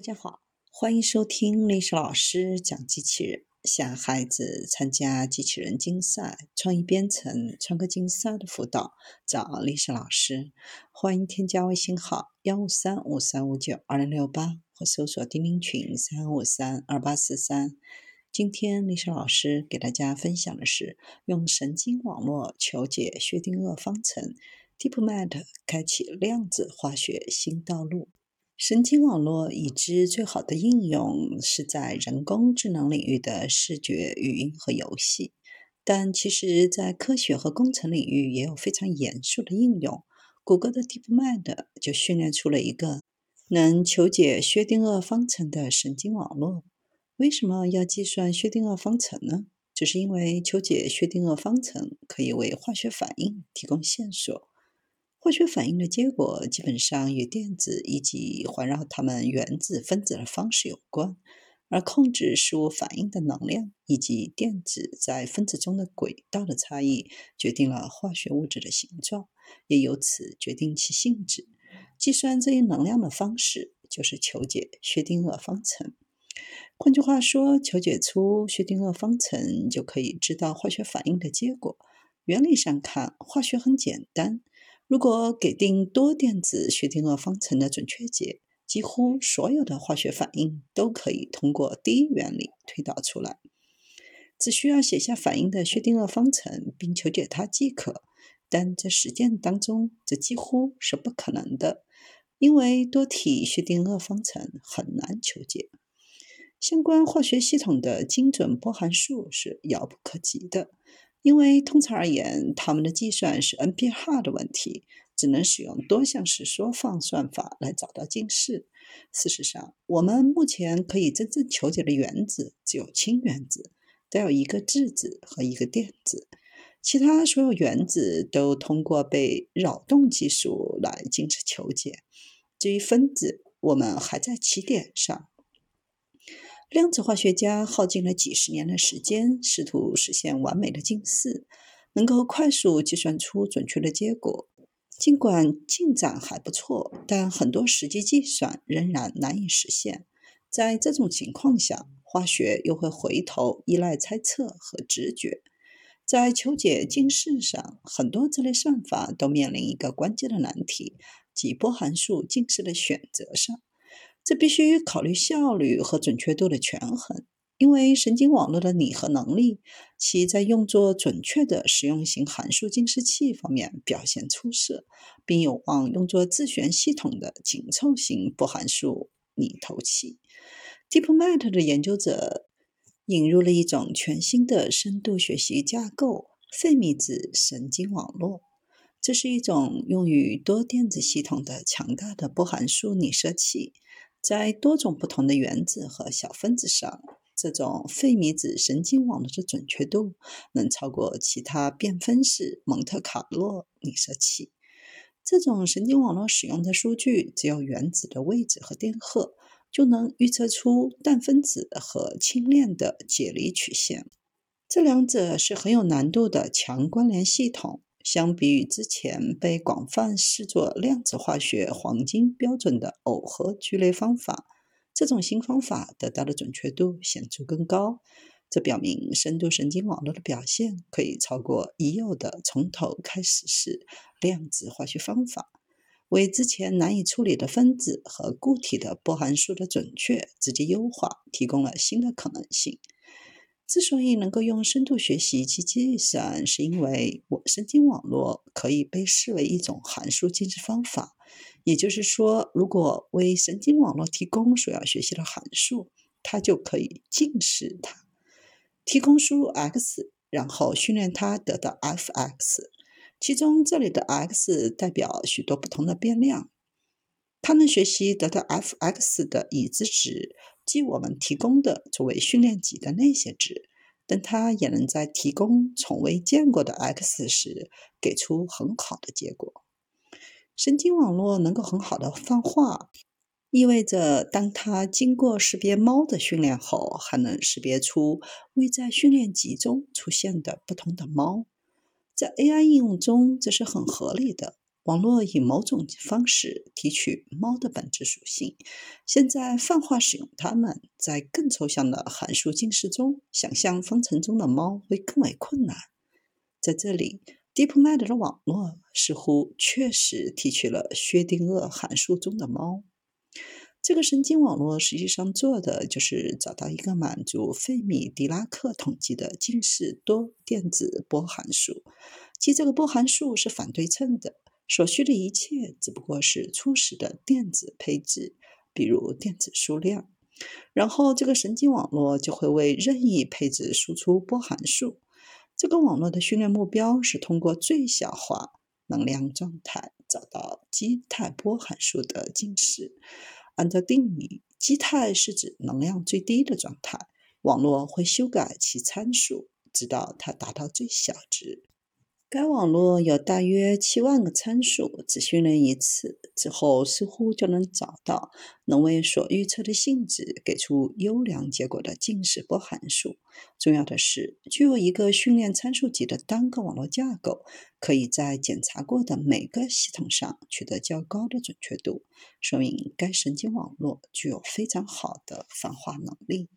大家好，欢迎收听历史老师讲机器人。想孩子参加机器人竞赛、创意编程、创客竞赛的辅导，找历史老师。欢迎添加微信号幺五三五三五九二零六八，或搜索钉钉群三五三二八四三。今天历史老师给大家分享的是用神经网络求解薛定谔方程，DeepMind 开启量子化学新道路。神经网络已知最好的应用是在人工智能领域的视觉、语音和游戏，但其实，在科学和工程领域也有非常严肃的应用。谷歌的 DeepMind 就训练出了一个能求解薛定谔方程的神经网络。为什么要计算薛定谔方程呢？这是因为求解薛定谔方程可以为化学反应提供线索。化学反应的结果基本上与电子以及环绕它们原子分子的方式有关，而控制事物反应的能量以及电子在分子中的轨道的差异，决定了化学物质的形状，也由此决定其性质。计算这一能量的方式就是求解薛定谔方程。换句话说，求解出薛定谔方程就可以知道化学反应的结果。原理上看，化学很简单。如果给定多电子薛定谔方程的准确解，几乎所有的化学反应都可以通过第一原理推导出来。只需要写下反应的薛定谔方程并求解它即可。但在实践当中，这几乎是不可能的，因为多体薛定谔方程很难求解。相关化学系统的精准波函数是遥不可及的。因为通常而言，他们的计算是 NPH 的问题，只能使用多项式缩放算法来找到近似。事实上，我们目前可以真正求解的原子只有氢原子，带有一个质子和一个电子，其他所有原子都通过被扰动技术来进行求解。至于分子，我们还在起点上。量子化学家耗尽了几十年的时间，试图实现完美的近似，能够快速计算出准确的结果。尽管进展还不错，但很多实际计算仍然难以实现。在这种情况下，化学又会回头依赖猜测和直觉。在求解近似上，很多这类算法都面临一个关键的难题，即波函数近似的选择上。这必须考虑效率和准确度的权衡，因为神经网络的拟合能力，其在用作准确的实用型函数近似器方面表现出色，并有望用作自旋系统的紧凑型波函数拟头器。DeepMind 的研究者引入了一种全新的深度学习架构——费米子神经网络。这是一种用于多电子系统的强大的波函数拟设器。在多种不同的原子和小分子上，这种费米子神经网络的准确度能超过其他变分式蒙特卡洛拟设器。这种神经网络使用的数据只有原子的位置和电荷，就能预测出氮分子和氢链的解离曲线。这两者是很有难度的强关联系统。相比于之前被广泛视作量子化学黄金标准的耦合聚类方法，这种新方法得到的准确度显著更高。这表明深度神经网络的表现可以超过已有的从头开始式量子化学方法，为之前难以处理的分子和固体的波函数的准确直接优化提供了新的可能性。之所以能够用深度学习去计算，是因为我神经网络可以被视为一种函数近似方法。也就是说，如果为神经网络提供所要学习的函数，它就可以近似它。提供输入 x，然后训练它得到 f(x)，其中这里的 x 代表许多不同的变量。它能学习得到 f(x) 的已知值。即我们提供的作为训练集的那些值，但它也能在提供从未见过的 x 时给出很好的结果。神经网络能够很好的泛化，意味着当它经过识别猫的训练后，还能识别出未在训练集中出现的不同的猫。在 AI 应用中，这是很合理的。网络以某种方式提取猫的本质属性。现在泛化使用它们，在更抽象的函数近似中，想象方程中的猫会更为困难。在这里，DeepMind 的网络似乎确实提取了薛定谔函数中的猫。这个神经网络实际上做的就是找到一个满足费米狄拉克统计的近似多电子波函数，即这个波函数是反对称的。所需的一切只不过是初始的电子配置，比如电子数量，然后这个神经网络就会为任意配置输出波函数。这个网络的训练目标是通过最小化能量状态找到基态波函数的近似。按照定义，基态是指能量最低的状态。网络会修改其参数，直到它达到最小值。该网络有大约七万个参数，只训练一次之后，似乎就能找到能为所预测的性质给出优良结果的近似波函数。重要的是，具有一个训练参数集的单个网络架构，可以在检查过的每个系统上取得较高的准确度，说明该神经网络具有非常好的泛化能力。